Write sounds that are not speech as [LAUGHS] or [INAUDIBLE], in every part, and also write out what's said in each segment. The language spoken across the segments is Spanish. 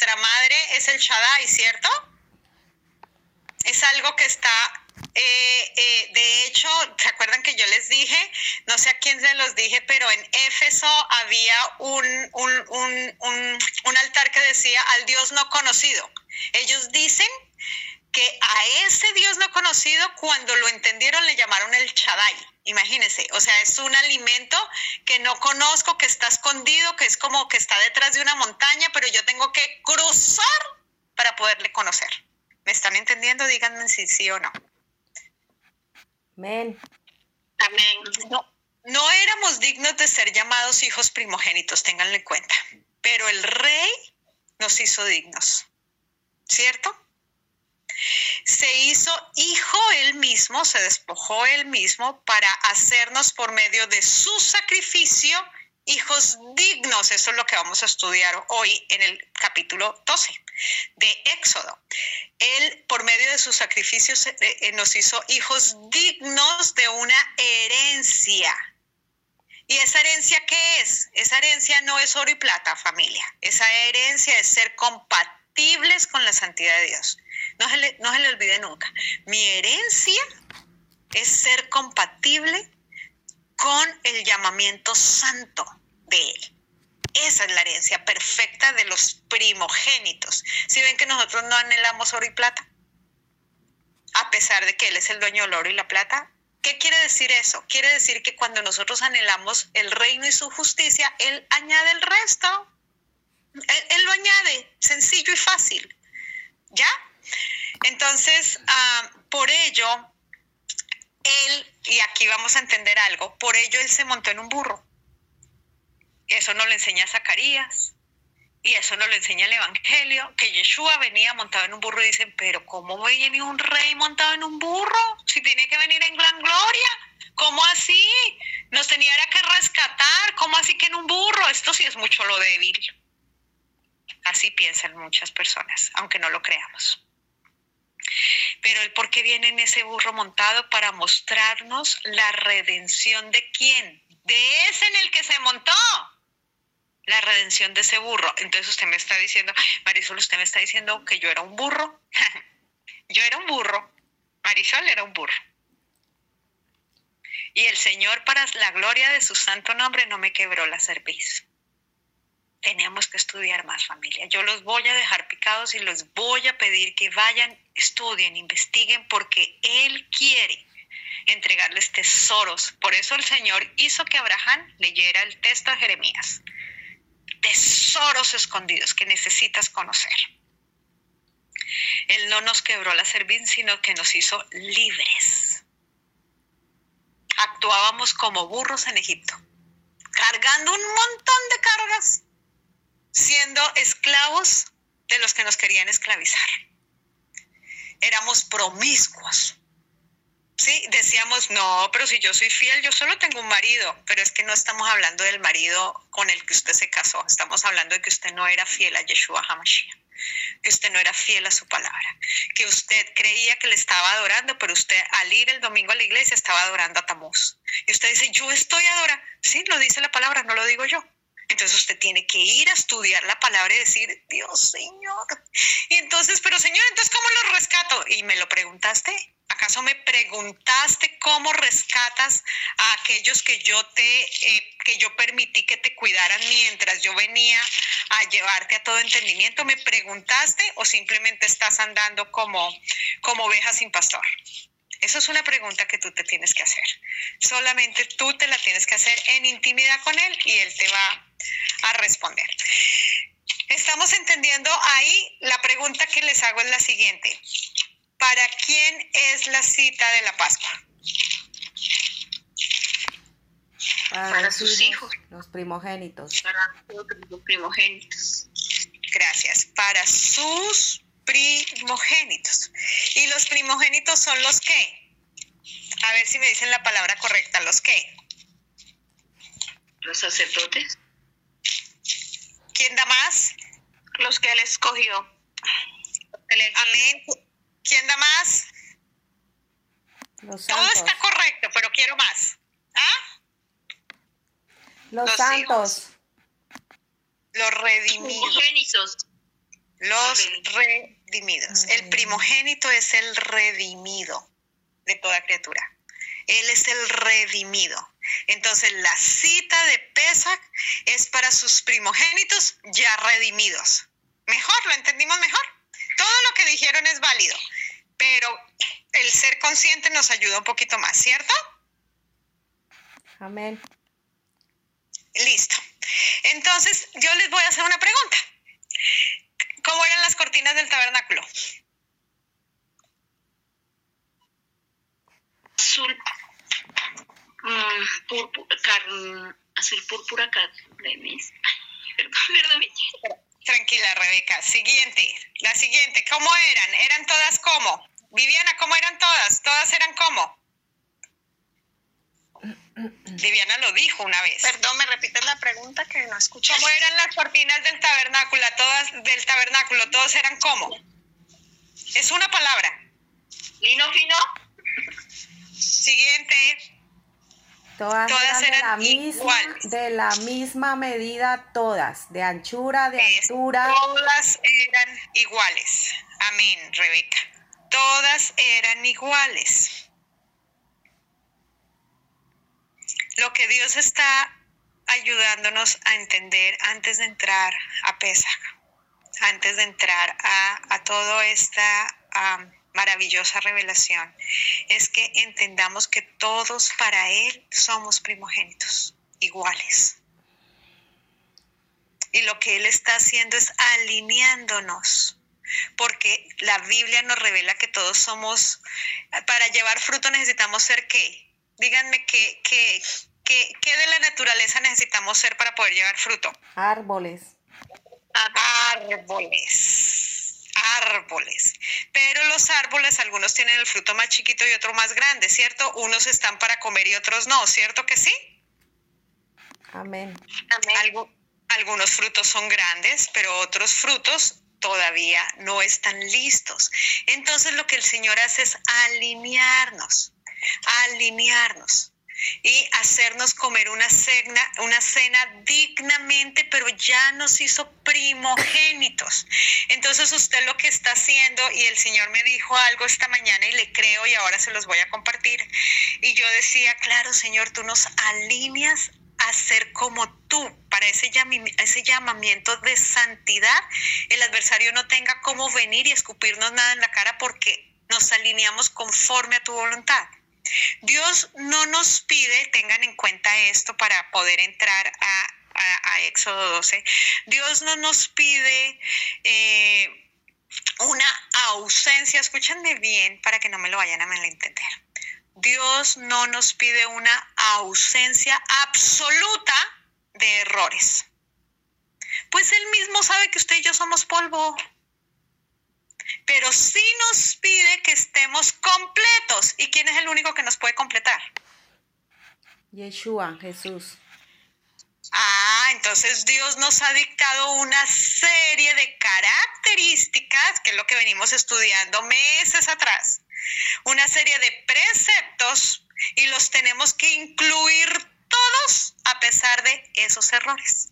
nuestra madre es el Shaddai, ¿cierto? Es algo que está, eh, eh, de hecho, ¿se acuerdan que yo les dije? No sé a quién se los dije, pero en Éfeso había un, un altar que decía al Dios no conocido. Ellos dicen que a ese Dios no conocido, cuando lo entendieron, le llamaron el Shaddai. Imagínense, o sea, es un alimento que no conozco, que está escondido, que es como que está detrás de una montaña, pero yo tengo que cruzar para poderle conocer. ¿Me están entendiendo? Díganme si sí o no. Amén. Amén. No, no éramos dignos de ser llamados hijos primogénitos, ténganlo en cuenta, pero el rey nos hizo dignos, ¿cierto? Se hizo hijo él mismo, se despojó él mismo para hacernos por medio de su sacrificio hijos dignos. Eso es lo que vamos a estudiar hoy en el capítulo 12 de Éxodo. Él, por medio de sus sacrificios, eh, eh, nos hizo hijos dignos de una herencia. ¿Y esa herencia qué es? Esa herencia no es oro y plata, familia. Esa herencia es ser compatibles con la santidad de Dios. No se, le, no se le olvide nunca. Mi herencia es ser compatible con el llamamiento santo de Él. Esa es la herencia perfecta de los primogénitos. Si ven que nosotros no anhelamos oro y plata, a pesar de que Él es el dueño del oro y la plata, ¿qué quiere decir eso? Quiere decir que cuando nosotros anhelamos el reino y su justicia, Él añade el resto. Él, lo añade, sencillo y fácil. ¿Ya? Entonces, ah, por ello, él, y aquí vamos a entender algo, por ello él se montó en un burro. Eso no lo enseña Zacarías y eso no lo enseña el Evangelio, que Yeshua venía montado en un burro y dicen, pero ¿cómo viene un rey montado en un burro? Si tiene que venir en gran gloria. ¿Cómo así? Nos tenía que rescatar. ¿Cómo así que en un burro? Esto sí es mucho lo débil. Así piensan muchas personas, aunque no lo creamos. Pero el por qué viene en ese burro montado para mostrarnos la redención de quién? De ese en el que se montó. La redención de ese burro. Entonces usted me está diciendo, Marisol, usted me está diciendo que yo era un burro. [LAUGHS] yo era un burro. Marisol era un burro. Y el Señor, para la gloria de su santo nombre, no me quebró la cerviz tenemos que estudiar más familia. Yo los voy a dejar picados y los voy a pedir que vayan, estudien, investiguen, porque Él quiere entregarles tesoros. Por eso el Señor hizo que Abraham leyera el texto de Jeremías. Tesoros escondidos que necesitas conocer. Él no nos quebró la cerviz, sino que nos hizo libres. Actuábamos como burros en Egipto, cargando un montón de cargas siendo esclavos de los que nos querían esclavizar. Éramos promiscuos. Sí, decíamos, no, pero si yo soy fiel, yo solo tengo un marido, pero es que no estamos hablando del marido con el que usted se casó, estamos hablando de que usted no era fiel a Yeshua HaMashiach, que usted no era fiel a su palabra, que usted creía que le estaba adorando, pero usted al ir el domingo a la iglesia estaba adorando a Tamuz. Y usted dice, yo estoy adorando. Sí, lo dice la palabra, no lo digo yo. Entonces usted tiene que ir a estudiar la palabra y decir, Dios Señor. Y entonces, pero Señor, entonces ¿cómo lo rescato? Y me lo preguntaste. ¿Acaso me preguntaste cómo rescatas a aquellos que yo te, eh, que yo permití que te cuidaran mientras yo venía a llevarte a todo entendimiento? ¿Me preguntaste o simplemente estás andando como, como oveja sin pastor? Esa es una pregunta que tú te tienes que hacer. Solamente tú te la tienes que hacer en intimidad con él y él te va a responder. Estamos entendiendo ahí, la pregunta que les hago es la siguiente. ¿Para quién es la cita de la Pascua? Para, sus hijos, Los primogénitos. Para los primogénitos. Gracias. Para sus primogénitos. ¿Y los primogénitos son los qué? A ver si me dicen la palabra correcta. ¿Los qué? Los sacerdotes. ¿Quién da más? Los que él escogió. Amén. ¿Quién da más? Los Todo está correcto, pero quiero más. ¿Ah? Los, santos. Los redimidos. Los redimidos. El primogénito es el redimido de toda criatura. Él es el redimido. Entonces la cita de Pesach es para sus primogénitos ya redimidos. Mejor, lo entendimos mejor. Todo lo que dijeron es válido, pero el ser consciente nos ayuda un poquito más, ¿cierto? Amén. Listo. Entonces, yo les voy a hacer una pregunta. ¿Cómo eran las cortinas del tabernáculo? Púrpura, azul púrpura, mis. [LAUGHS] Perdón, perdón. Tranquila, Rebeca. Siguiente. La siguiente. ¿Cómo eran? ¿Eran todas cómo? Viviana, ¿cómo eran todas? ¿Todas eran cómo? Viviana lo dijo una vez. Perdón, me repites la pregunta que no escuché. ¿Cómo eran las cortinas del tabernáculo? Todas del tabernáculo, todos eran cómo? Es una palabra. Lino fino. Siguiente. Todas, eran, de, la misma, de la misma medida, todas, de anchura, de altura. Todas eran iguales. Amén, Rebeca. Todas eran iguales. Lo que Dios está ayudándonos a entender antes de entrar a Pesach, antes de entrar a, a toda esta maravillosa revelación es que entendamos que todos para Él somos primogénitos, iguales. Y lo que Él está haciendo es alineándonos, porque la Biblia nos revela que todos somos, para llevar fruto necesitamos ser qué. Díganme qué, qué, qué, qué de la naturaleza necesitamos ser para poder llevar fruto. Árboles. Árboles árboles. Pero los árboles, algunos tienen el fruto más chiquito y otro más grande, ¿cierto? Unos están para comer y otros no, ¿cierto que sí? Amén. algunos frutos son grandes, pero otros frutos todavía no están listos. Entonces lo que el Señor hace es alinearnos, alinearnos y hacernos comer una cena, una cena dignamente, pero ya nos hizo primogénitos. Entonces usted lo que está haciendo, y el Señor me dijo algo esta mañana y le creo y ahora se los voy a compartir, y yo decía, claro Señor, tú nos alineas a ser como tú, para ese, ese llamamiento de santidad, el adversario no tenga cómo venir y escupirnos nada en la cara porque nos alineamos conforme a tu voluntad. Dios no nos pide, tengan en cuenta esto para poder entrar a, Éxodo 12, Dios no nos pide eh, una ausencia, escúchenme bien para que no me lo vayan a malentender. Dios no nos pide una ausencia absoluta de errores. Pues Él mismo sabe que usted y yo somos polvo pero sí nos pide que estemos completos. ¿Y quién es el único que nos puede completar? Yeshua, Jesús. Ah, entonces Dios nos ha dictado una serie de características, que es lo que venimos estudiando meses atrás, una serie de preceptos y los tenemos que incluir todos a pesar de esos errores.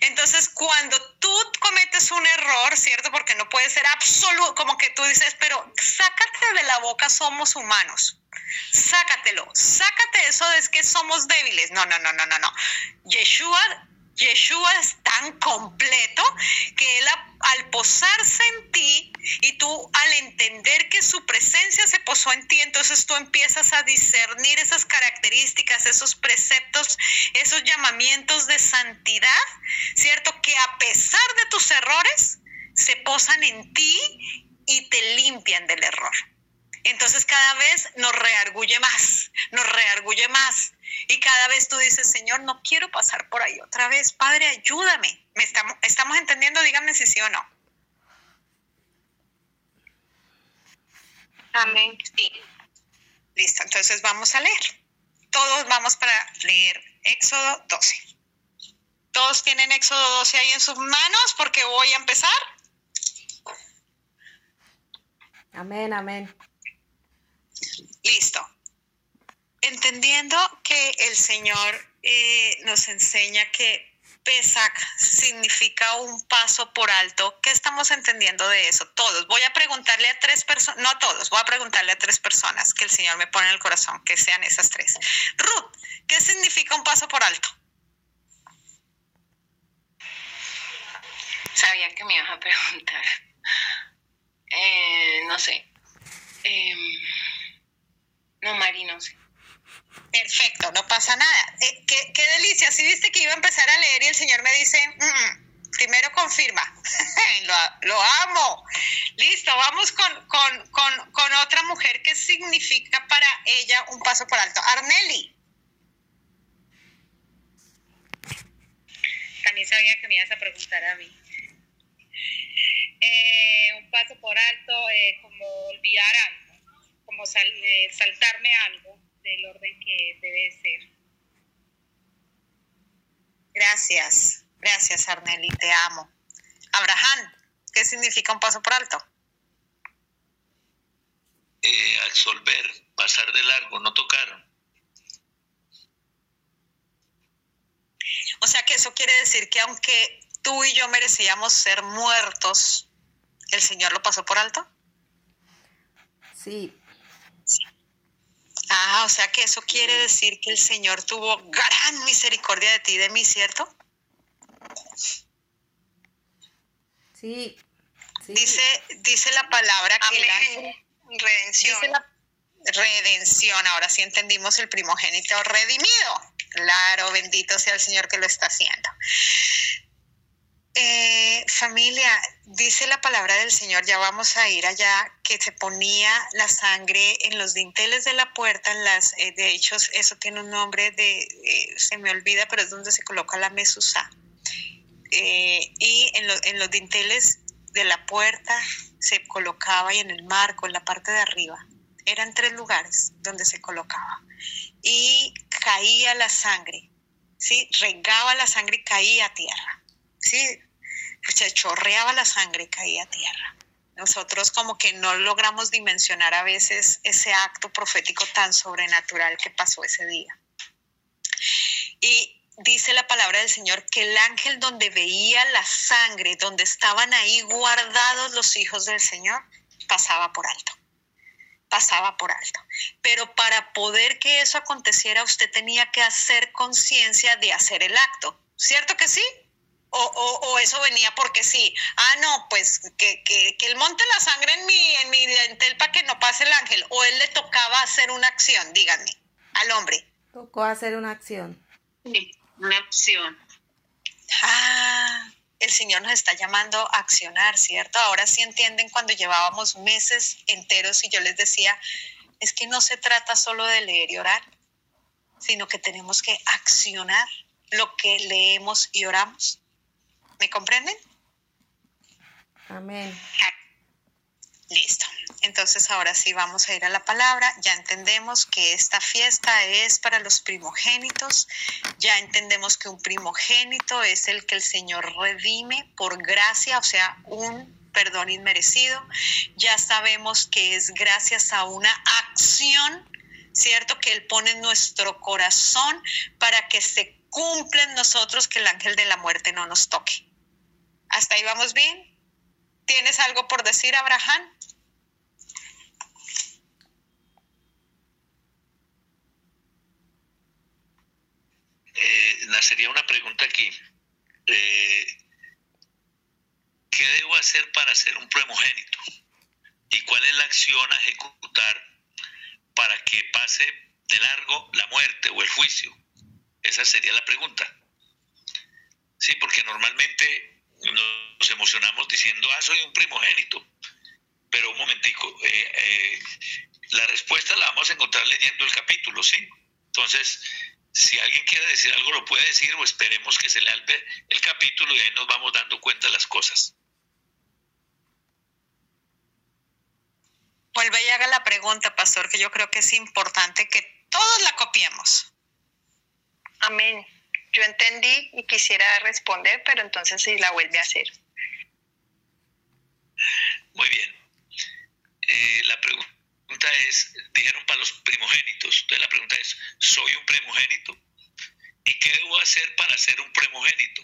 Entonces, cuando tú cometes un error, ¿cierto? Porque no puede ser absoluto, como que tú dices, pero sácate de la boca, somos humanos. Sácatelo, sácate eso de que somos débiles. No, no, no, no, no, no. Yeshua Yeshua es tan completo que Él al posarse en ti y tú al entender que su presencia se posó en ti, entonces tú empiezas a discernir esas características, esos preceptos, esos llamamientos de santidad, ¿cierto? Que a pesar de tus errores, se posan en ti y te limpian del error. Entonces cada vez nos reargulle más, nos reargulle más. Y cada vez tú dices, Señor, no quiero pasar por ahí otra vez. Padre, ayúdame. ¿Me estamos, estamos entendiendo? Díganme si sí o no. Amén. Sí. Listo, entonces vamos a leer. Todos vamos para leer Éxodo 12. ¿Todos tienen Éxodo 12 ahí en sus manos? Porque voy a empezar. Amén, amén. Listo. Entendiendo que el Señor eh, nos enseña que Pesach significa un paso por alto. ¿Qué estamos entendiendo de eso? Todos. Voy a preguntarle a tres personas, no a todos, voy a preguntarle a tres personas que el Señor me pone en el corazón, que sean esas tres. Ruth, ¿qué significa un paso por alto? Sabía que me ibas a preguntar. Eh, no sé. Em, no, Mari, no sé. Perfecto, no pasa nada. Eh, qué, delicia. Si viste que iba a empezar a leer y el Señor me dice, mm, primero confirma. [LAUGHS] lo, amo. Listo, vamos con, con, otra mujer. ¿Qué significa para ella un paso por alto? Arneli. También sabía que me ibas a preguntar a mí. Eh, un paso por alto, eh, como olvidar algo, como saltarme algo del orden que debe ser. Gracias, gracias Arneli, te amo. Abraham, ¿qué significa un paso por alto? Eh, absolver, pasar de largo, no tocar. O sea que eso quiere decir que aunque tú y yo merecíamos ser muertos, ¿el Señor lo pasó por alto? Sí, Ah, o sea que eso quiere decir que el Señor tuvo gran misericordia de ti y de mí, ¿cierto? Sí. Dice, dice la palabra que la redención. Dice la redención, ahora sí entendimos el primogénito redimido. Claro, bendito sea el Señor que lo está haciendo. Eh, familia, dice la palabra del Señor, ya vamos a ir allá, que se ponía la sangre en los dinteles de la puerta, en las, eh, de hecho eso tiene un nombre de, eh, se me olvida, pero es donde se coloca la mesusa. y en, en los dinteles de la puerta se colocaba y en el marco, en la parte de arriba. Eran tres lugares donde se colocaba. Y caía la sangre, ¿sí? Regaba la sangre y caía a tierra. ¿sí? Se chorreaba la sangre y caía a tierra. Nosotros como que no logramos dimensionar a veces ese acto profético tan sobrenatural que pasó ese día. Y dice la palabra del Señor que el ángel donde veía la sangre, donde estaban ahí guardados los hijos del Señor, pasaba por alto. Pasaba por alto. Pero para poder que eso aconteciera, usted tenía que hacer conciencia de hacer el acto. ¿Cierto que sí? O, eso venía porque sí. Ah, no, pues que, que, que él monte la sangre en mi, en mi dentel para que no pase el ángel. O él le tocaba hacer una acción, díganme, al hombre. Tocó hacer una acción. Sí, una acción. Ah, el Señor nos está llamando a accionar, ¿cierto? Ahora sí entienden cuando llevábamos meses enteros y yo les decía, es que no se trata solo de leer y orar, sino que tenemos que accionar lo que leemos y oramos. ¿Me comprenden? Amén. Listo. Entonces ahora sí vamos a ir a la palabra. Ya entendemos que esta fiesta es para los primogénitos. Ya entendemos que un primogénito es el que el Señor redime por gracia, o sea, un perdón inmerecido. Ya sabemos que es gracias a una acción, ¿cierto? Que Él pone en nuestro corazón para que se cumpla en nosotros que el ángel de la muerte no nos toque. ¿Hasta ahí vamos bien? ¿Tienes algo por decir, Abraham? Eh, nacería una pregunta aquí. Eh, ¿Qué debo hacer para ser un primogénito? ¿Y cuál es la acción a ejecutar para que pase de largo la muerte o el juicio? Esa sería la pregunta. Sí, porque normalmente nos emocionamos diciendo, ah, soy un primogénito. Pero un momentico, eh, eh, la respuesta la vamos a encontrar leyendo el capítulo, ¿sí? Entonces, si alguien quiere decir algo, lo puede decir o esperemos que se lea el, el capítulo y ahí nos vamos dando cuenta de las cosas. Vuelve y haga la pregunta, pastor, que yo creo que es importante que todos la copiemos. Amén yo entendí y quisiera responder, pero entonces sí la vuelve a hacer. Muy bien. Eh, la pregunta es, dijeron para los primogénitos. Entonces la pregunta es, ¿soy un primogénito? ¿Y qué debo hacer para ser un primogénito?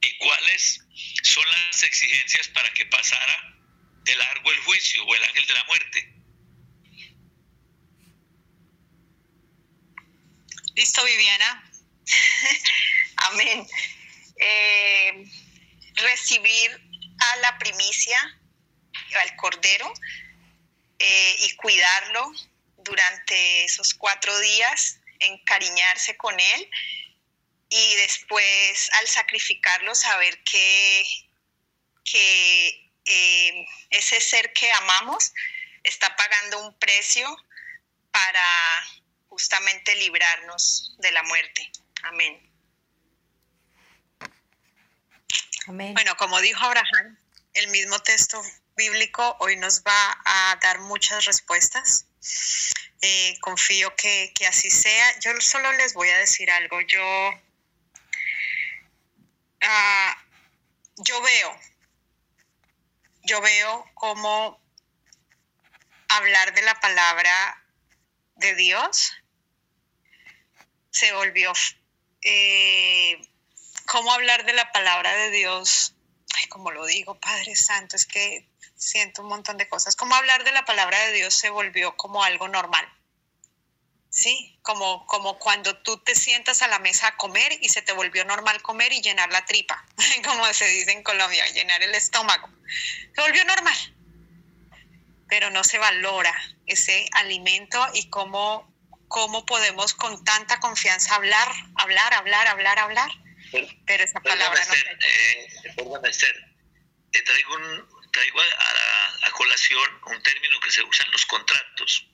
¿Y cuáles son las exigencias para que pasara el largo el juicio o el ángel de la muerte? Listo, Viviana. [LAUGHS] Amén. Eh, recibir a la primicia, al cordero, eh, y cuidarlo durante esos cuatro días, encariñarse con él y después al sacrificarlo saber que, eh, ese ser que amamos está pagando un precio para justamente librarnos de la muerte. Amén. Bueno, como dijo Abraham, el mismo texto bíblico hoy nos va a dar muchas respuestas. Eh, confío que, así sea. Yo solo les voy a decir algo. Yo, ah, yo veo, yo veo cómo hablar de la palabra de Dios se volvió, eh, cómo hablar de la palabra de Dios, ay, como lo digo, Padre Santo, es que siento un montón de cosas, cómo hablar de la palabra de Dios se volvió como algo normal. Sí, como, como cuando tú te sientas a la mesa a comer y se te volvió normal comer y llenar la tripa, [LAUGHS] como se dice en Colombia, llenar el estómago. Se volvió normal, pero no se valora ese alimento y cómo cómo podemos con tanta confianza hablar, hablar, hablar, hablar, hablar. Pero, esa palabra no eh, eh, traigo, un, traigo a, a, colación un término que se usa en los contratos.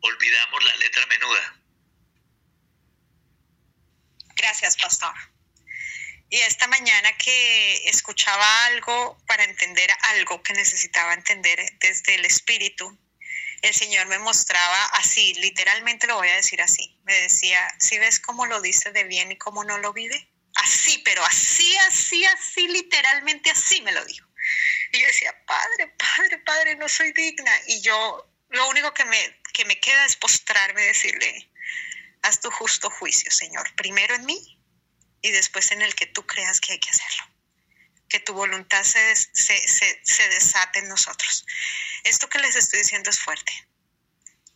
Olvidamos la letra menuda. Gracias, pastor. Y esta mañana que escuchaba algo para entender algo que necesitaba entender desde el espíritu, el Señor me mostraba así, literalmente lo voy a decir así. Me decía, si ves cómo lo dice de bien y cómo no lo vive? Así, pero así, así, así, literalmente así me lo dijo. Y yo decía, Padre, Padre, Padre, no soy digna. Y yo, lo único que me, que me queda es postrarme y decirle, haz tu justo juicio, Señor, primero en mí y después en el que tú creas que hay que hacerlo que tu voluntad se, se, desate en nosotros. Esto que les estoy diciendo es fuerte.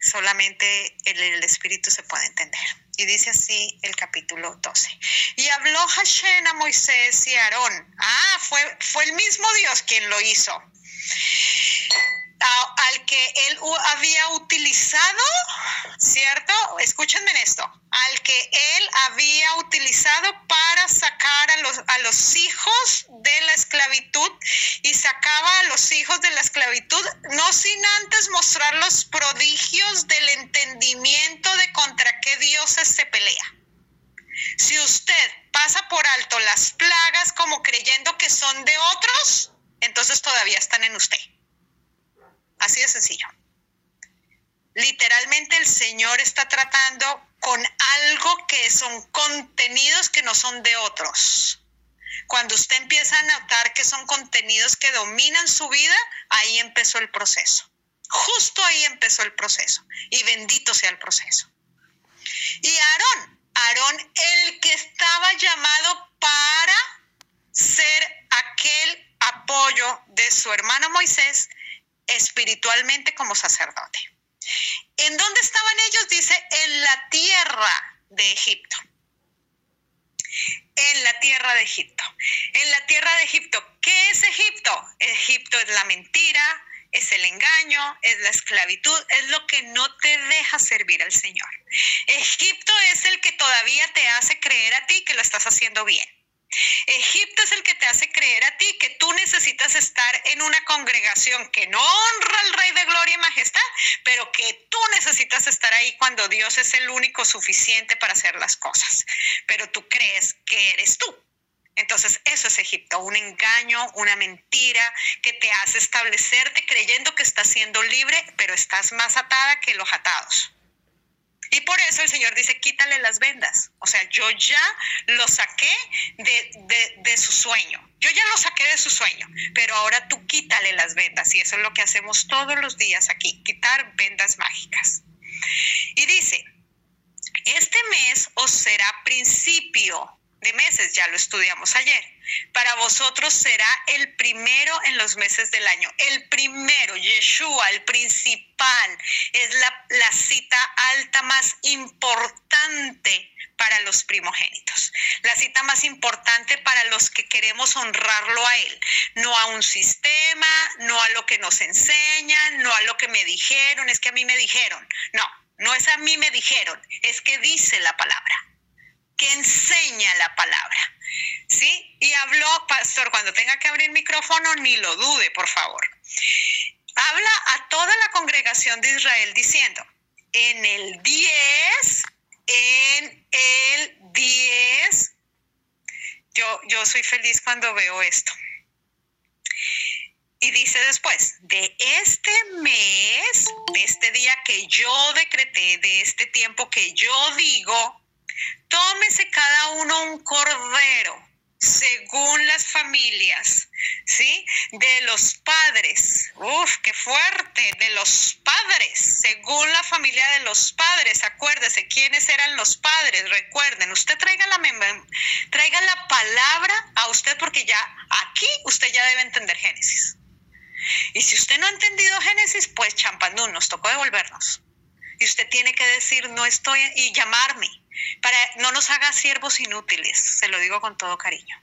Solamente el, Espíritu se puede entender. Y dice así el capítulo 12. Y habló Hashem a Moisés y a Aarón. Ah, fue, fue el mismo Dios quien lo hizo al que él había utilizado, ¿cierto? Escúchenme en esto, al que él había utilizado para sacar a los, a los hijos de la esclavitud y sacaba a los hijos de la esclavitud, no sin antes mostrar los prodigios del entendimiento de contra qué dioses se pelea. Si usted pasa por alto las plagas como creyendo que son de otros, entonces todavía están en usted. Así de sencillo. Literalmente el Señor está tratando con algo que son contenidos que no son de otros. Cuando usted empieza a notar que son contenidos que dominan su vida, ahí empezó el proceso. Justo ahí empezó el proceso. Y bendito sea el proceso. Y Aarón, Aarón el que estaba llamado para ser aquel apoyo de su hermano Moisés, espiritualmente como sacerdote. ¿En dónde estaban ellos? Dice, en la tierra de Egipto. En la tierra de Egipto. En la tierra de Egipto. ¿Qué es Egipto? Egipto es la mentira, es el engaño, es la esclavitud, es lo que no te deja servir al Señor. Egipto es el que todavía te hace creer a ti que lo estás haciendo bien. Egipto es el que te hace creer a ti que tú necesitas estar en una congregación que no honra al Rey de Gloria y Majestad, pero que tú necesitas estar ahí cuando Dios es el único suficiente para hacer las cosas. Pero tú crees que eres tú. Entonces, eso es Egipto, un engaño, una mentira que te hace establecerte creyendo que estás siendo libre, pero estás más atada que los atados. Y por eso el Señor dice, quítale las vendas. O sea, yo ya lo saqué de, su sueño. Yo ya lo saqué de su sueño, pero ahora tú quítale las vendas. Y eso es lo que hacemos todos los días aquí, quitar vendas mágicas. Y dice, este mes os será principio de meses, ya lo estudiamos ayer. Para vosotros será el primero en los meses del año. El primero, Yeshua, el principal, es la, la cita alta más importante para los primogénitos. La cita más importante para los que queremos honrarlo a Él. No a un sistema, no a lo que nos enseñan, no a lo que me dijeron, es que a mí me dijeron. No, no es a mí me dijeron, es que dice la palabra que enseña la palabra. ¿Sí? Y habló, pastor, cuando tenga que abrir micrófono, ni lo dude, por favor. Habla a toda la congregación de Israel diciendo, en el 10, en el 10, yo, yo soy feliz cuando veo esto. Y dice después, de este mes, de este día que yo decreté, de este tiempo que yo digo, Tómese cada uno un cordero según las familias, ¿sí? De los padres. Uf, qué fuerte, de los padres, según la familia de los padres. Acuérdese quiénes eran los padres. Recuerden, usted traiga la traiga la palabra a usted porque ya aquí usted ya debe entender Génesis. Y si usted no ha entendido Génesis, pues champandún, nos tocó devolvernos. Y usted tiene que decir, no estoy, y llamarme para no nos hagas siervos inútiles, se lo digo con todo cariño.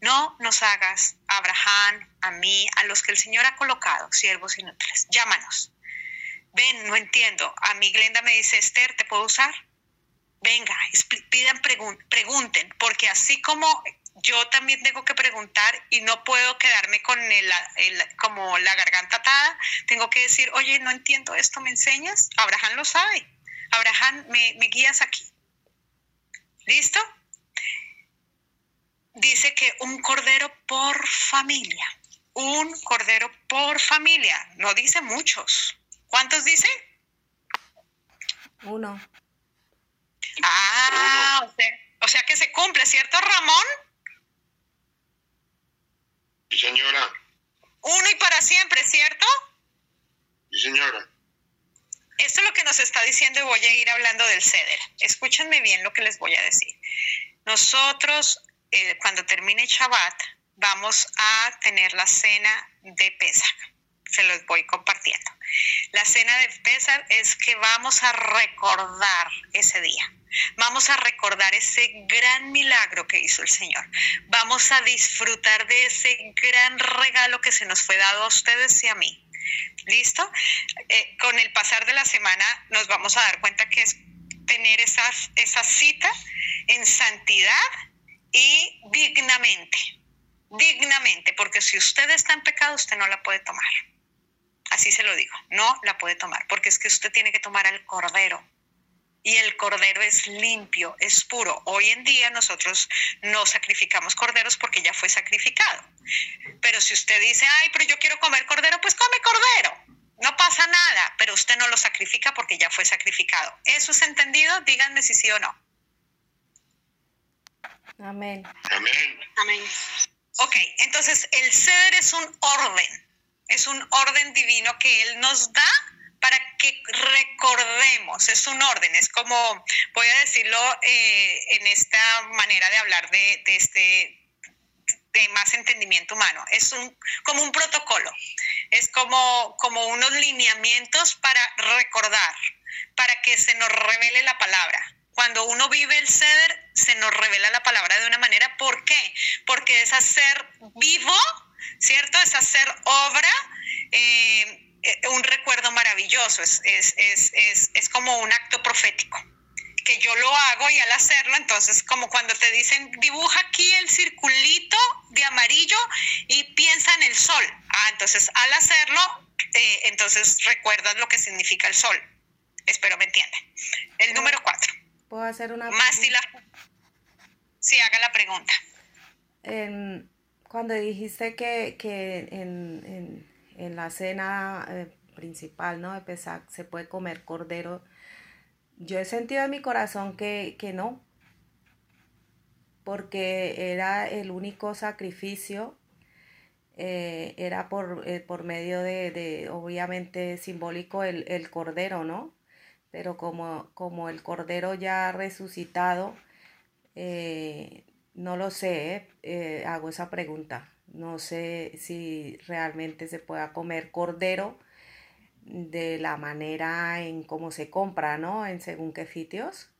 No nos hagas a Abraham, a mí, a los que el Señor ha colocado, siervos inútiles. Llámanos. Ven, no entiendo. A mí Glenda me dice, Esther, ¿te puedo usar? Venga, pidan, pregunten, porque así como yo también tengo que preguntar y no puedo quedarme con el, como la garganta atada, tengo que decir, oye, no entiendo esto, ¿me enseñas? Abraham lo sabe. Abraham, me guías aquí. ¿Listo? Dice que un cordero por familia. Un cordero por familia. No dice muchos. ¿Cuántos dice? Uno. Ah, o sea, que se cumple, ¿cierto, Ramón? Sí, señora. Uno y para siempre, ¿cierto? Sí, señora. Esto es lo que nos está diciendo y voy a ir hablando del ceder. Escúchenme bien lo que les voy a decir. Nosotros, eh, cuando termine Shabbat, vamos a tener la cena de Pesach. Se los voy compartiendo. La cena de Pesach es que vamos a recordar ese día. Vamos a recordar ese gran milagro que hizo el Señor. Vamos a disfrutar de ese gran regalo que se nos fue dado a ustedes y a mí ¿Listo? Eh, con el pasar de la semana nos vamos a dar cuenta que es tener esa, esa cita en santidad y dignamente. Dignamente, porque si usted está en pecado, usted no la puede tomar. Así se lo digo, no la puede tomar, porque es que usted tiene que tomar al cordero, y el cordero es limpio, es puro. Hoy en día nosotros no sacrificamos corderos porque ya fue sacrificado. Pero si usted dice, ay, pero yo quiero comer cordero, pues come cordero. No pasa nada, pero usted no lo sacrifica porque ya fue sacrificado. ¿Eso es entendido? Díganme si sí o no. Amén. Amén. Amén. Ok, entonces el ser es un orden, es un orden divino que Él nos da para que recordemos, es un orden, es como, voy a decirlo eh, en esta manera de hablar de, este de más entendimiento humano, es un, como un protocolo, es como, como unos lineamientos para recordar, para que se nos revele la palabra. Cuando uno vive el ceder, se nos revela la palabra de una manera. ¿Por qué? Porque es hacer vivo, ¿cierto? Es hacer obra. Eh, un recuerdo maravilloso, es, es, es, es, como un acto profético que yo lo hago y al hacerlo, entonces como cuando te dicen dibuja aquí el circulito de amarillo y piensa en el sol. Ah, entonces al hacerlo, eh, entonces recuerdas lo que significa el sol. Espero me entiendan. El número cuatro. ¿Puedo hacer una Más si la... Sí, haga la pregunta. cuando dijiste que, que en en la cena eh, principal, ¿no? De Pesach se puede comer cordero. Yo he sentido en mi corazón que, no, porque era el único sacrificio, eh, era por, eh, por medio de, obviamente, simbólico el, cordero, ¿no? Pero como, como el cordero ya resucitado, no lo sé, hago esa pregunta. No sé si realmente se pueda comer cordero de la manera en cómo se compra, ¿no? En según qué sitios.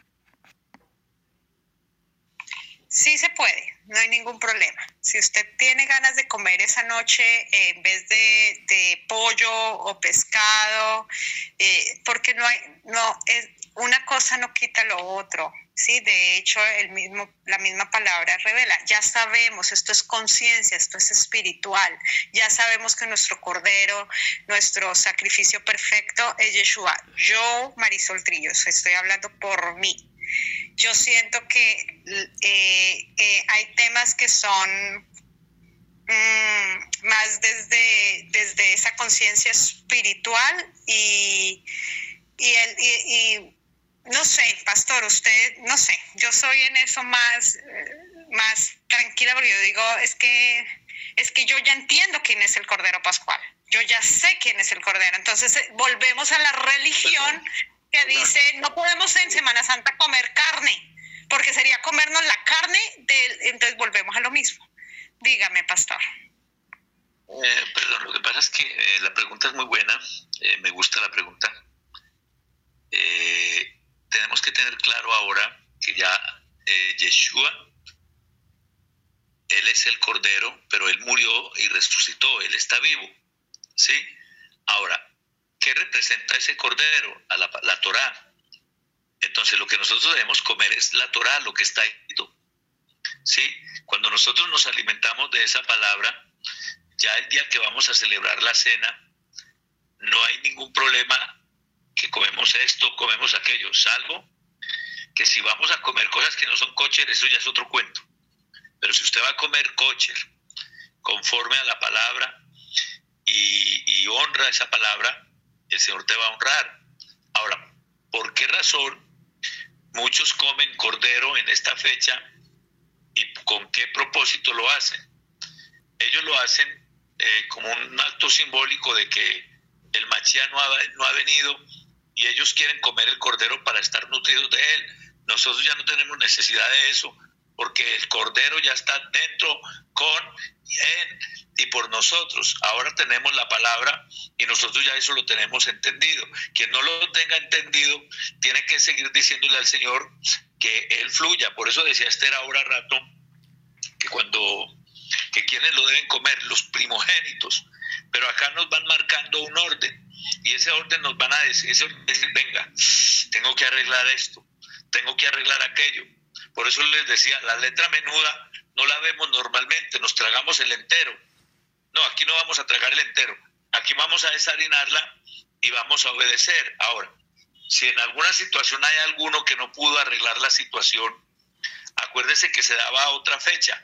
Sí se puede, no hay ningún problema. Si usted tiene ganas de comer esa noche eh, en vez de, de pollo o pescado, eh, porque no hay, no, es, una cosa no quita lo otro. Sí, de hecho, el mismo, la misma palabra revela. Ya sabemos, esto es conciencia, esto es espiritual. Ya sabemos que nuestro cordero, nuestro sacrificio perfecto es Yeshua. Yo, Marisol Trillos, estoy hablando por mí. Yo siento que eh, eh, hay temas que son mm, más desde, desde esa conciencia espiritual y, y, el, y, y no sé, pastor, usted, no sé, yo soy en eso más, eh, más tranquila porque yo digo, es que, es que yo ya entiendo quién es el Cordero Pascual, yo ya sé quién es el Cordero, entonces eh, volvemos a la religión que dice, no podemos en Semana Santa comer carne, porque sería comernos la carne, del, entonces volvemos a lo mismo. Dígame, pastor. Eh, perdón, lo que pasa es que la pregunta es muy buena, me gusta la pregunta. Que tener claro ahora que ya eh, Yeshua, Él es el Cordero, pero Él murió y resucitó, Él está vivo. ¿Sí? Ahora, ¿qué representa ese Cordero? A la, la Torah. Entonces lo que nosotros debemos comer es la Torah, lo que está escrito. ¿Sí? Cuando nosotros nos alimentamos de esa palabra, ya el día que vamos a celebrar la cena, no hay ningún problema que comemos esto, comemos aquello, salvo que si vamos a comer cosas que no son kosher, eso ya es otro cuento. Pero si usted va a comer kosher conforme a la palabra y, honra esa palabra, el Señor te va a honrar. Ahora, ¿por qué razón muchos comen cordero en esta fecha y con qué propósito lo hacen? Ellos lo hacen eh, como un acto simbólico de que el Machía no ha, no ha venido y ellos quieren comer el cordero para estar nutridos de él. Nosotros ya no tenemos necesidad de eso, porque el cordero ya está dentro, con, en y por nosotros. Ahora tenemos la palabra y nosotros ya eso lo tenemos entendido. Quien no lo tenga entendido tiene que seguir diciéndole al Señor que Él fluya. Por eso decía Esther ahora rato que cuando que quienes lo deben comer, los primogénitos. Pero acá nos van marcando un orden y ese orden nos van a decir, ese orden venga, tengo que arreglar esto, tengo que arreglar aquello. Por eso les decía, la letra menuda no la vemos normalmente, nos tragamos el entero. No, aquí no vamos a tragar el entero, aquí vamos a desarinarla y vamos a obedecer. Ahora, si en alguna situación hay alguno que no pudo arreglar la situación, acuérdese que se daba otra fecha.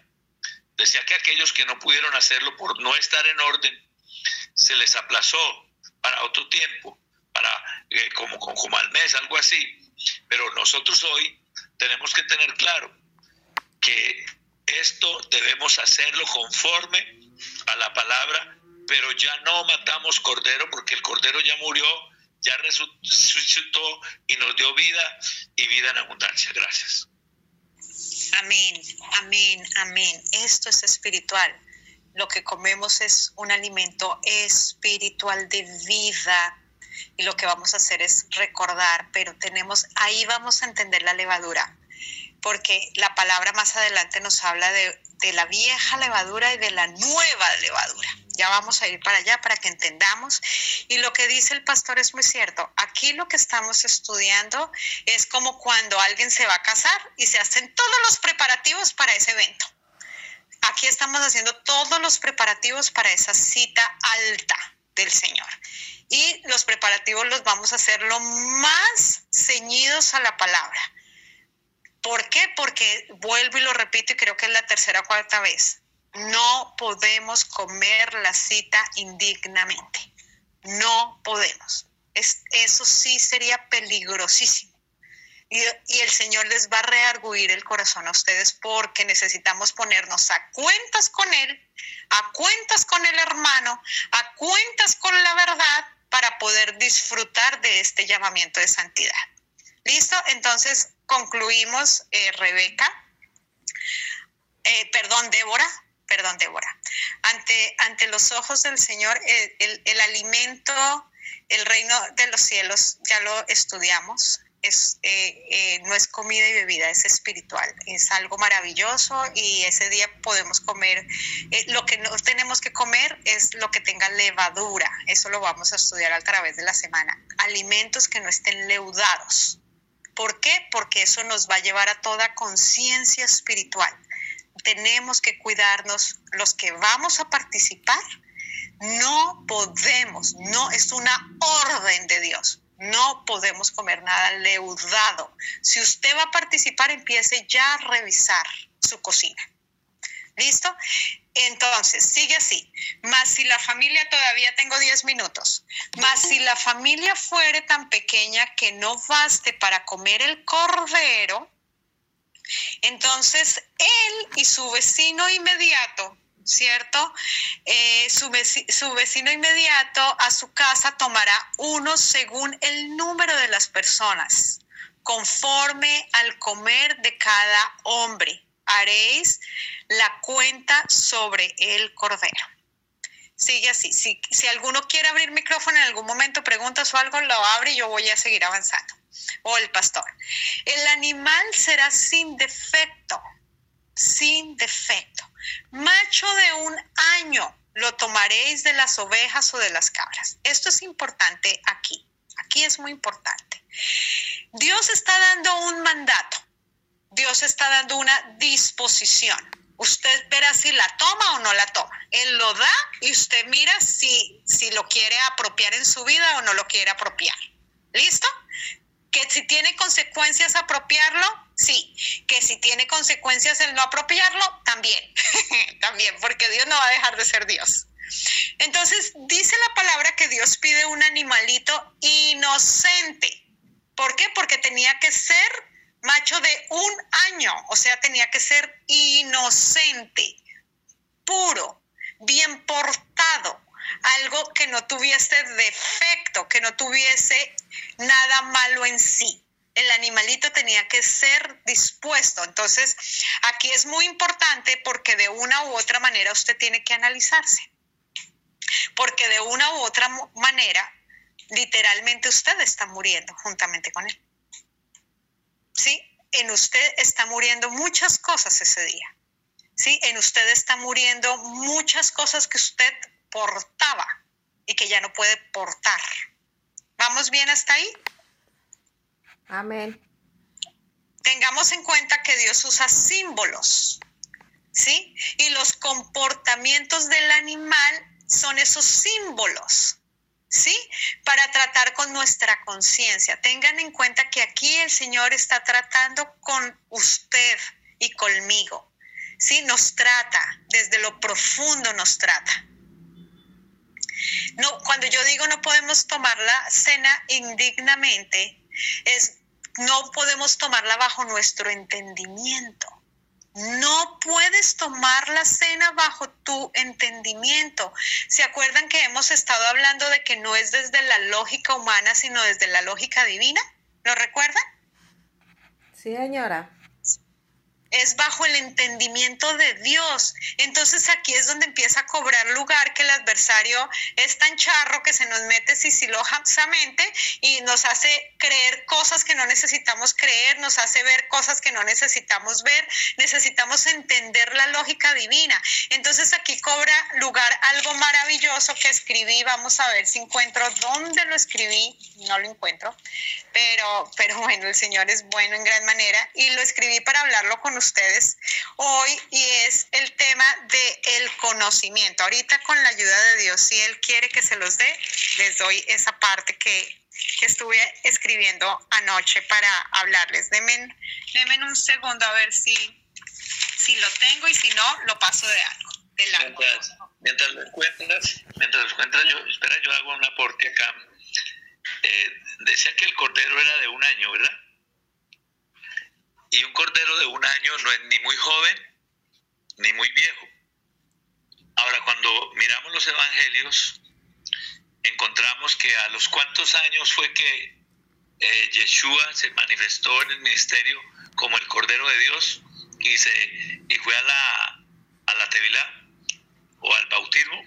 Decía que aquellos que no pudieron hacerlo por no estar en orden, se les aplazó para otro tiempo, para eh, como, como al mes, algo así. Pero nosotros hoy tenemos que tener claro que esto debemos hacerlo conforme a la palabra, pero ya no matamos cordero porque el cordero ya murió, ya resucitó y nos dio vida y vida en abundancia. Gracias. Amén, amén, amén. Esto es espiritual. Lo que comemos es un alimento espiritual de vida y lo que vamos a hacer es recordar, pero tenemos, ahí vamos a entender la levadura, porque la palabra más adelante nos habla de, de la vieja levadura y de la nueva levadura. Ya vamos a ir para allá para que entendamos. Y lo que dice el pastor es muy cierto. Aquí lo que estamos estudiando es como cuando alguien se va a casar y se hacen todos los preparativos para ese evento. Aquí estamos haciendo todos los preparativos para esa cita alta del Señor. Y los preparativos los vamos a hacer lo más ceñidos a la palabra. ¿Por qué? Porque vuelvo y lo repito y creo que es la tercera o cuarta vez. No podemos comer la cita indignamente. No podemos. Es, eso sí sería peligrosísimo. Y, y, el Señor les va a rearguir el corazón a ustedes porque necesitamos ponernos a cuentas con Él, a cuentas con el hermano, a cuentas con la verdad para poder disfrutar de este llamamiento de santidad. ¿Listo? Entonces concluimos, eh, Rebeca. eh, perdón, Débora, perdón, Débora, ante, ante los ojos del Señor, el, alimento, el reino de los cielos, ya lo estudiamos, es, eh, eh, no es comida y bebida, es espiritual, es algo maravilloso y ese día podemos comer, eh, lo que no tenemos que comer es lo que tenga levadura, eso lo vamos a estudiar a través de la semana, alimentos que no estén leudados. ¿Por qué? Porque eso nos va a llevar a toda conciencia espiritual. Tenemos que cuidarnos los que vamos a participar. No podemos, no es una orden de Dios. No podemos comer nada leudado. Si usted va a participar, empiece ya a revisar su cocina. ¿Listo? Entonces, sigue así. Más si la familia, todavía tengo 10 minutos, más si la familia fuere tan pequeña que no baste para comer el cordero, entonces él y su vecino inmediato, ¿cierto? Eh, su, veci- su vecino inmediato a su casa tomará uno según el número de las personas, conforme al comer de cada hombre. Haréis la cuenta sobre el cordero. Sigue así. Si, si alguno quiere abrir micrófono en algún momento, preguntas o algo, lo abre y yo voy a seguir avanzando. O el pastor. El animal será sin defecto, sin defecto. Macho de un año lo tomaréis de las ovejas o de las cabras. Esto es importante aquí. Aquí es muy importante. Dios está dando un mandato. Dios está dando una disposición. Usted verá si la toma o no la toma. Él lo da y usted mira si, si lo quiere apropiar en su vida o no lo quiere apropiar. ¿Listo? Que si tiene consecuencias apropiarlo, sí. Que si tiene consecuencias el no apropiarlo, también. [LAUGHS] también, porque Dios no va a dejar de ser Dios. Entonces, dice la palabra que Dios pide un animalito inocente. ¿Por qué? Porque tenía que ser macho de un año, o sea, tenía que ser inocente, puro, bien portado, algo que no tuviese defecto, que no tuviese nada malo en sí. El animalito tenía que ser dispuesto. Entonces, aquí es muy importante porque de una u otra manera usted tiene que analizarse. Porque de una u otra manera, literalmente usted está muriendo juntamente con él. ¿sí? En usted está muriendo muchas cosas ese día. ¿Sí? En usted está muriendo muchas cosas que usted portaba y que ya no puede portar. ¿Vamos bien hasta ahí? Amén. Tengamos en cuenta que Dios usa símbolos, ¿sí? Y los comportamientos del animal son esos símbolos, ¿sí? Para tratar con nuestra conciencia. Tengan en cuenta que aquí el Señor está tratando con usted y conmigo, ¿sí? Nos trata, desde lo profundo nos trata. No, cuando yo digo no podemos tomar la cena indignamente, es no podemos tomarla bajo nuestro entendimiento. No puedes tomar la cena bajo tu entendimiento. ¿Se acuerdan que hemos estado hablando de que no es desde la lógica humana, sino desde la lógica divina? ¿Lo recuerdan? Sí, señora. Es bajo el entendimiento de Dios. Entonces aquí es donde empieza a cobrar lugar que el adversario es tan charro que se nos mete sisilosamente y nos hace creer cosas que no necesitamos creer, nos hace ver cosas que no necesitamos ver, necesitamos entender la lógica divina. Entonces aquí cobra lugar algo maravilloso que escribí, vamos a ver si encuentro dónde lo escribí, no lo encuentro, pero, pero bueno, el Señor es bueno en gran manera y lo escribí para hablarlo con ustedes hoy y es el tema de el conocimiento. Ahorita con la ayuda de Dios, si Él quiere que se los dé, les doy esa parte que, que estuve escribiendo anoche para hablarles. Denme, denme un segundo a ver si, si lo tengo y si no, lo paso de algo. De largo. Mientras, mientras lo encuentras, mientras lo encuentras, yo, espera, yo hago un aporte acá. Eh, decía que el cordero era de un año, ¿verdad? Y un cordero de un año no es ni muy joven ni muy viejo. Ahora, cuando miramos los evangelios, encontramos que a los cuantos años fue que eh, Yeshua se manifestó en el ministerio como el Cordero de Dios, y, se, y fue a la, a la Tevilá o al bautismo.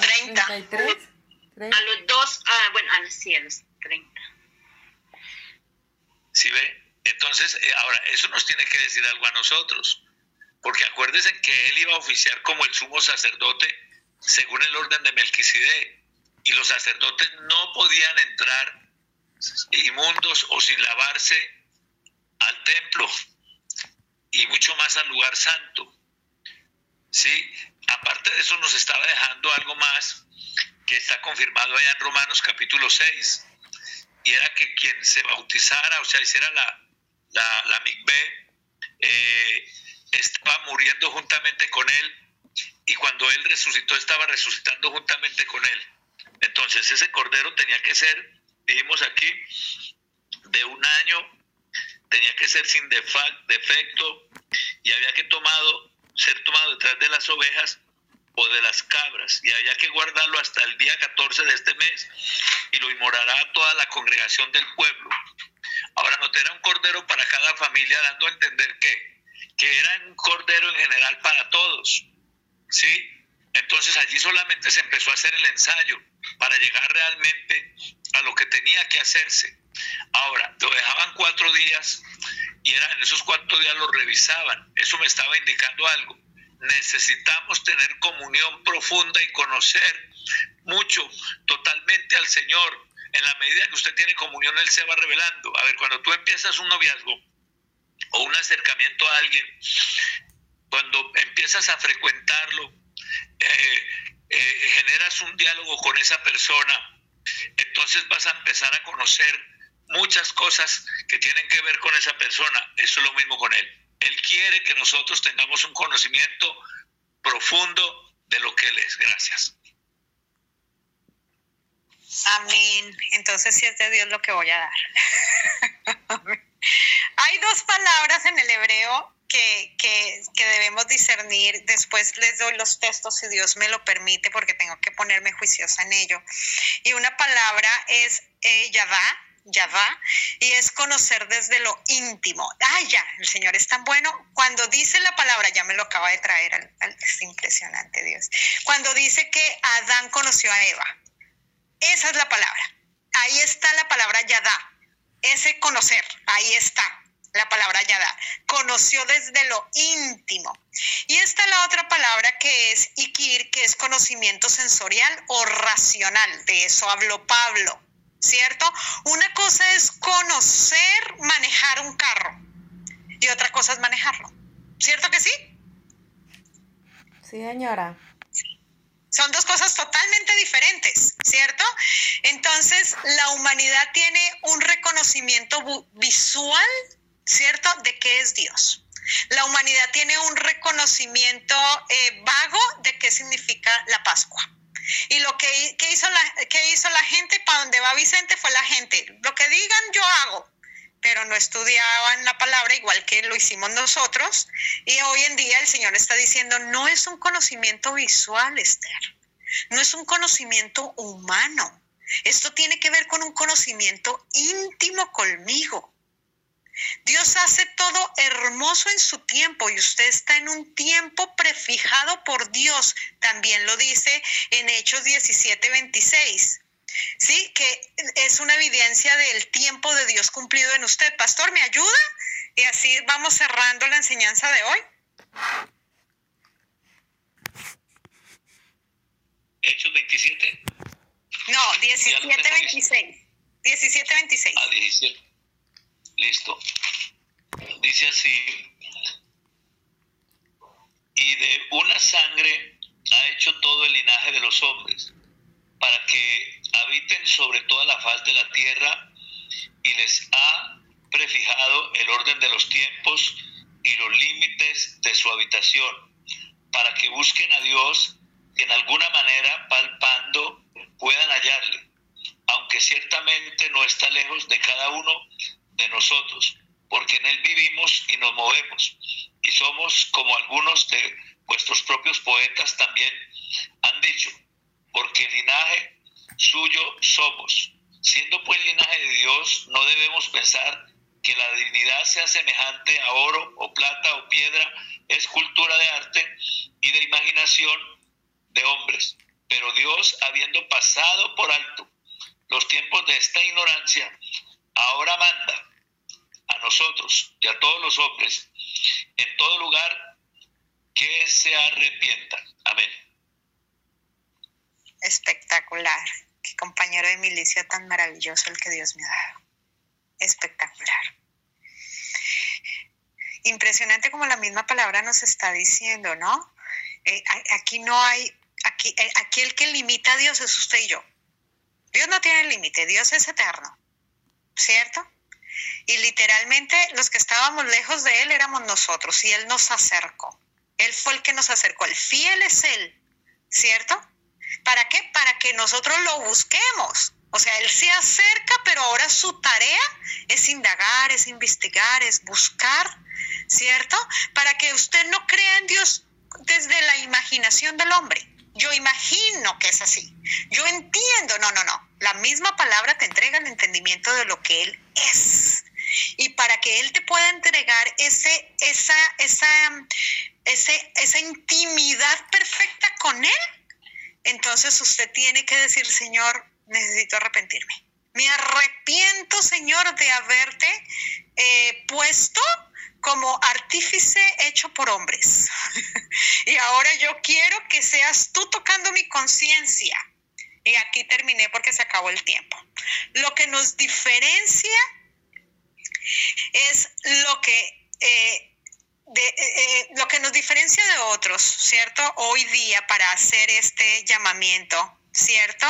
30. 33. A los dos, ah, bueno, a los, sí, a los 30. ¿Sí ve? Entonces, eh, ahora, eso nos tiene que decir algo a nosotros, porque acuérdense que él iba a oficiar como el sumo sacerdote según el orden de Melquisedec, y los sacerdotes no podían entrar inmundos o sin lavarse al templo y mucho más al lugar santo. ¿Sí? Aparte de eso nos estaba dejando algo más que está confirmado allá en Romanos capítulo 6, y era que quien se bautizara, o sea, hiciera la, la, la eh, estaba muriendo juntamente con él, y cuando él resucitó, estaba resucitando juntamente con él. Entonces ese cordero tenía que ser, dijimos aquí, de un año, tenía que ser sin defecto, y había que tomado, ser tomado detrás de las ovejas o de las cabras, y había que guardarlo hasta el día 14 de este mes, y lo inmorará toda la congregación del pueblo. Ahora no era un cordero para cada familia, dando a entender que, que era un cordero en general para todos. ¿Sí? Entonces allí solamente se empezó a hacer el ensayo para llegar realmente a lo que tenía que hacerse. Ahora, lo dejaban cuatro días y era, en esos cuatro días lo revisaban. Eso me estaba indicando algo necesitamos tener comunión profunda y conocer mucho, totalmente al Señor. En la medida que usted tiene comunión, Él se va revelando. A ver, cuando tú empiezas un noviazgo o un acercamiento a alguien, cuando empiezas a frecuentarlo, eh, eh, generas un diálogo con esa persona, entonces vas a empezar a conocer muchas cosas que tienen que ver con esa persona. Eso es lo mismo con Él. Él quiere que nosotros tengamos un conocimiento profundo de lo que Él es. Gracias. Amén. Entonces sí es de Dios lo que voy a dar. [LAUGHS] Hay dos palabras en el hebreo que, que, debemos discernir. Después les doy los textos si Dios me lo permite, porque tengo que ponerme juiciosa en ello. Y una palabra es eh, Yahvá, y es conocer desde lo íntimo. Ah, ya, el Señor es tan bueno. Cuando dice la palabra, ya me lo acaba de traer, es impresionante Dios. Cuando dice que Adán conoció a Eva, esa es la palabra. Ahí está la palabra Yadá, ese conocer, ahí está la palabra Yadá. Conoció desde lo íntimo. Y está la otra palabra que es Ikir, que es conocimiento sensorial o racional. De eso habló Pablo ¿cierto? Una cosa es conocer manejar un carro y otra cosa es manejarlo, ¿cierto que sí? Sí, señora. Son dos cosas totalmente diferentes, ¿cierto? Entonces, la humanidad tiene un reconocimiento visual, ¿cierto?, de qué es Dios. La humanidad tiene un reconocimiento eh, vago de qué significa la Pascua. Y lo que, hizo, la, que hizo la gente, para donde va Vicente, fue la gente. Lo que digan, yo hago. Pero no estudiaban la palabra igual que lo hicimos nosotros. Y hoy en día el Señor está diciendo, no es un conocimiento visual, Esther. No es un conocimiento humano. Esto tiene que ver con un conocimiento íntimo conmigo. Dios hace todo hermoso en su tiempo y usted está en un tiempo prefijado por Dios. También lo dice en Hechos 17, 26. Sí, que es una evidencia del tiempo de Dios cumplido en usted. Pastor, ¿me ayuda? Y así vamos cerrando la enseñanza de hoy. Hechos 27. No, 17, 26. 17, 26. Ah, 17. Listo. Dice así, y de una sangre ha hecho todo el linaje de los hombres, para que habiten sobre toda la faz de la tierra, y les ha prefijado el orden de los tiempos y los límites de su habitación, para que busquen a Dios y en alguna manera palpando puedan hallarle, aunque ciertamente no está lejos de cada uno de nosotros, porque en Él vivimos y nos movemos, y somos como algunos de vuestros propios poetas también han dicho, porque linaje suyo somos. Siendo pues linaje de Dios, no debemos pensar que la dignidad sea semejante a oro o plata o piedra, es cultura de arte y de imaginación de hombres. Pero Dios, habiendo pasado por alto los tiempos de esta ignorancia, ahora manda nosotros y a todos los hombres en todo lugar que se arrepientan. Amén. Espectacular. Qué compañero de milicia tan maravilloso el que Dios me ha dado. Espectacular. Impresionante como la misma palabra nos está diciendo, ¿no? Eh, aquí no hay, aquí, eh, aquí el que limita a Dios es usted y yo. Dios no tiene límite, Dios es eterno, ¿cierto? Y literalmente los que estábamos lejos de Él éramos nosotros y Él nos acercó. Él fue el que nos acercó. El fiel es Él, ¿cierto? ¿Para qué? Para que nosotros lo busquemos. O sea, Él se acerca, pero ahora su tarea es indagar, es investigar, es buscar, ¿cierto? Para que usted no crea en Dios desde la imaginación del hombre. Yo imagino que es así. Yo entiendo, no, no, no. La misma palabra te entrega el entendimiento de lo que Él Y para que Él te pueda entregar ese, esa, esa, ese, esa intimidad perfecta con Él, entonces usted tiene que decir, Señor, necesito arrepentirme. Me arrepiento, Señor, de haberte eh, puesto como artífice hecho por hombres. [LAUGHS] y ahora yo quiero que seas tú tocando mi conciencia. Y aquí terminé porque se acabó el tiempo. Lo que nos diferencia es lo que, eh, de, eh, lo que nos diferencia de otros, ¿cierto? Hoy día para hacer este llamamiento, ¿cierto?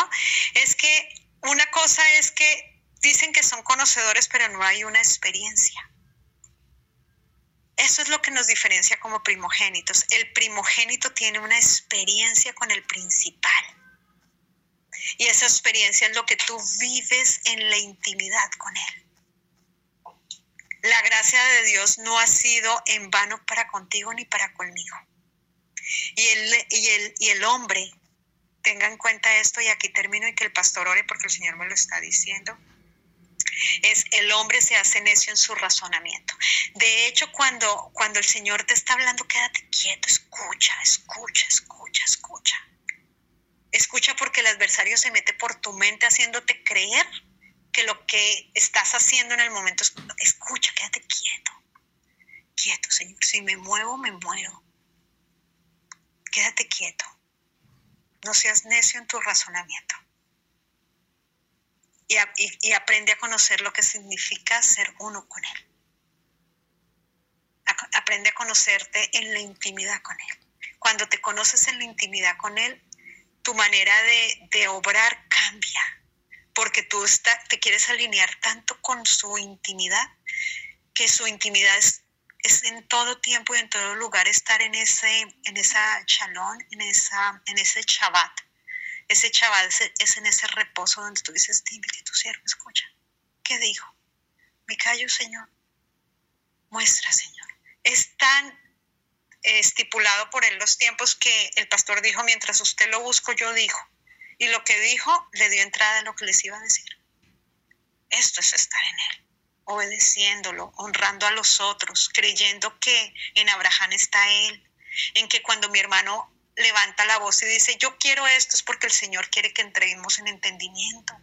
Es que una cosa es que dicen que son conocedores, pero no hay una experiencia. Eso es lo que nos diferencia como primogénitos. El primogénito tiene una experiencia con el principal. Y esa experiencia es lo que tú vives en la intimidad con Él. La gracia de Dios no ha sido en vano para contigo ni para conmigo. Y el, y el, y el hombre, tenga en cuenta esto y aquí termino y que el pastor ore porque el Señor me lo está diciendo es el hombre se hace necio en su razonamiento. De hecho, cuando, cuando el Señor te está hablando, quédate quieto, escucha, escucha, escucha, escucha. Escucha porque el adversario se mete por tu mente haciéndote creer que lo que estás haciendo en el momento es, escucha, quédate quieto. Quieto, Señor. Si me muevo, me muero. Quédate quieto. No seas necio en tu razonamiento y, aprende a conocer lo que significa ser uno con Él. Aprende a conocerte en la intimidad con Él. Cuando te conoces en la intimidad con Él, tu manera de, obrar cambia, porque tú te quieres alinear tanto con su intimidad, que su intimidad es, en todo tiempo y en todo lugar estar en ese, en esa chalón, en, esa, en ese chabat, ese chaval es, en ese reposo donde tú dices, dime que tu siervo escucha. ¿Qué dijo? Me callo, Señor. Muestra, Señor. Es tan estipulado por él los tiempos que el pastor dijo, mientras usted lo busco, yo digo. Y lo que dijo le dio entrada a lo que les iba a decir. Esto es estar en él, obedeciéndolo, honrando a los otros, creyendo que en Abraham está él, en que cuando mi hermano levanta la voz y dice, yo quiero esto, es porque el Señor quiere que entremos en entendimiento.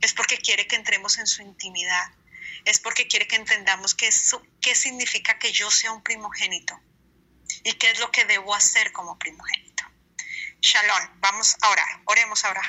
Es porque quiere que entremos en su intimidad. Es porque quiere que entendamos qué, qué significa que yo sea un primogénito y qué es lo que debo hacer como primogénito. Shalom, vamos a orar, oremos ahora.